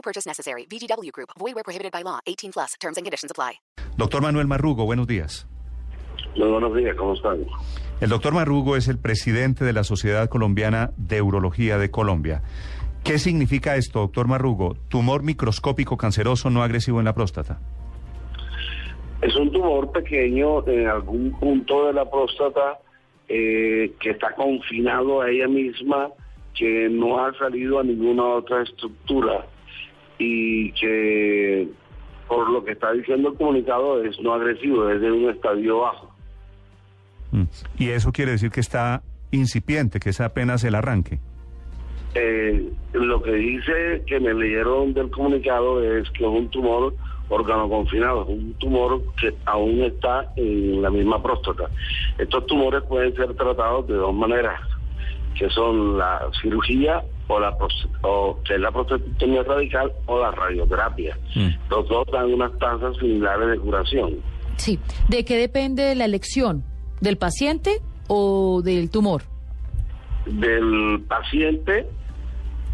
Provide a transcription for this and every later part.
No purchase necessary. VGW Group. Void where prohibited by law. 18 plus. Terms and conditions apply. Doctor Manuel Marrugo, buenos días. Muy buenos días, ¿cómo están? El doctor Marrugo es el presidente de la Sociedad Colombiana de Urología de Colombia. ¿Qué significa esto, doctor Marrugo? Tumor microscópico canceroso no agresivo en la próstata. Es un tumor pequeño en algún punto de la próstata eh, que está confinado a ella misma, que no ha salido a ninguna otra estructura y que por lo que está diciendo el comunicado es no agresivo, es de un estadio bajo. Mm. Y eso quiere decir que está incipiente, que es apenas el arranque. Eh, lo que dice que me leyeron del comunicado es que es un tumor órgano confinado, un tumor que aún está en la misma próstata. Estos tumores pueden ser tratados de dos maneras, que son la cirugía o la o, que es la prostatectomía radical o la radioterapia. Mm. Los dos dan unas tasas similares de curación. Sí, ¿de qué depende la elección? ¿Del paciente o del tumor? Del paciente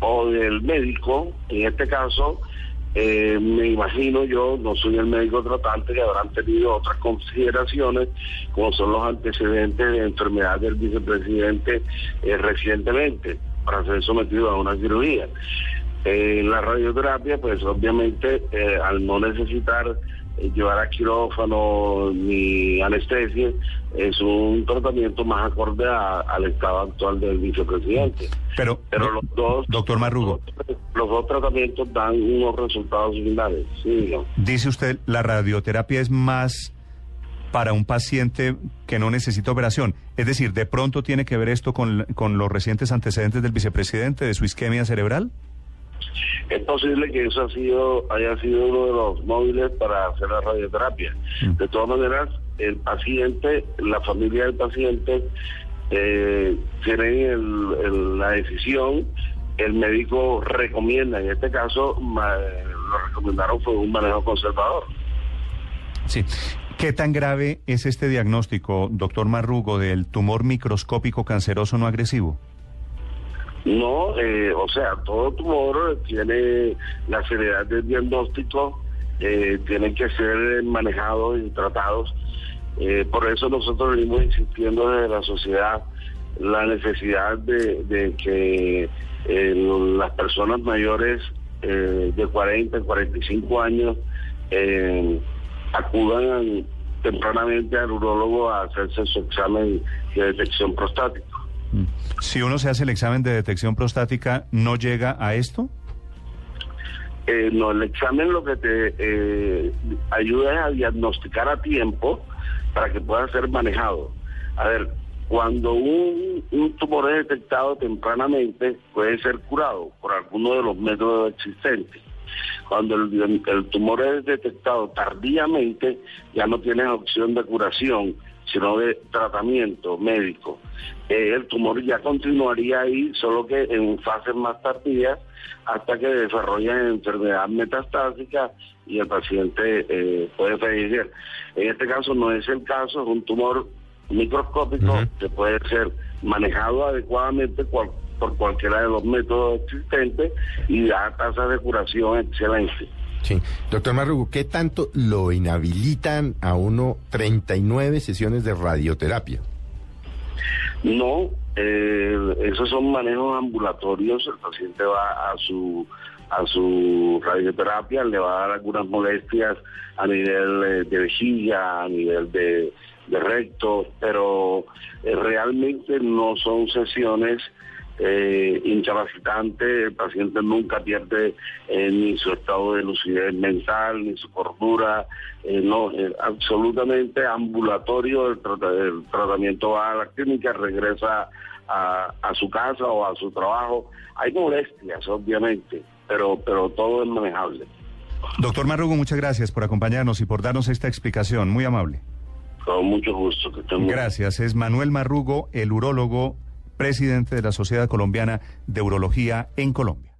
o del médico, en este caso, eh, me imagino yo, no soy el médico tratante, que habrán tenido otras consideraciones, como son los antecedentes de enfermedad del vicepresidente eh, recientemente, para ser sometido a una cirugía. Eh, la radioterapia, pues obviamente, al no necesitar llevar a quirófano ni anestesia, es un tratamiento más acorde al estado actual del vicepresidente. Pero, Pero los dos, doctor Marrugo, los dos tratamientos dan unos resultados similares. Sí, Dice usted, la radioterapia es más para un paciente que no necesita operación. Es decir, ¿de pronto tiene que ver esto con, con los recientes antecedentes del vicepresidente de su isquemia cerebral? Es posible que eso ha sido, haya sido uno de los móviles para hacer la radioterapia. Mm. De todas maneras, el paciente, la familia del paciente, eh, tienen la decisión, el médico recomienda, en este caso lo recomendaron fue un manejo conservador. Sí. ¿Qué tan grave es este diagnóstico, doctor Marrugo, del tumor microscópico canceroso no agresivo? No, eh, o sea, todo tumor tiene la seriedad del diagnóstico, eh, tienen que ser manejados y tratados. Eh, por eso nosotros venimos insistiendo desde la sociedad la necesidad de, que las personas mayores de 40, 45 años acudan tempranamente al urólogo a hacerse su examen de detección prostática. Si uno se hace el examen de detección prostática, ¿no llega a esto? Eh, no, el examen lo que te eh, ayuda es a diagnosticar a tiempo para que pueda ser manejado. A ver, cuando un, tumor es detectado tempranamente, puede ser curado por alguno de los métodos existentes. Cuando el, el tumor es detectado tardíamente, ya no tiene opción de curación sino de tratamiento médico. Eh, el tumor ya continuaría ahí, solo que en fases más tardías, hasta que desarrolla enfermedad metastásica y el paciente eh, puede fallecer. En este caso no es el caso, es un tumor microscópico que puede ser manejado adecuadamente por cualquiera de los métodos existentes y da tasas de curación excelentes. Sí. Doctor Marrugo, ¿qué tanto lo inhabilitan a uno 39 sesiones de radioterapia? No, eh, esos son manejos ambulatorios. El paciente va a su a su radioterapia, le va a dar algunas molestias a nivel eh, de vejiga, a nivel de, recto, pero eh, realmente no son sesiones eh, incapacitante, el paciente nunca pierde eh, ni su estado de lucidez mental, ni su cordura, eh, no, eh, absolutamente ambulatorio, el, tratamiento va a la clínica, regresa a, a, su casa o a su trabajo. Hay molestias, obviamente, pero, pero todo es manejable. Doctor Marrugo, muchas gracias por acompañarnos y por darnos esta explicación. Muy amable. Con mucho gusto. Que estén. Gracias. Es Manuel Marrugo, el urólogo, presidente de la Sociedad Colombiana de Urología en Colombia.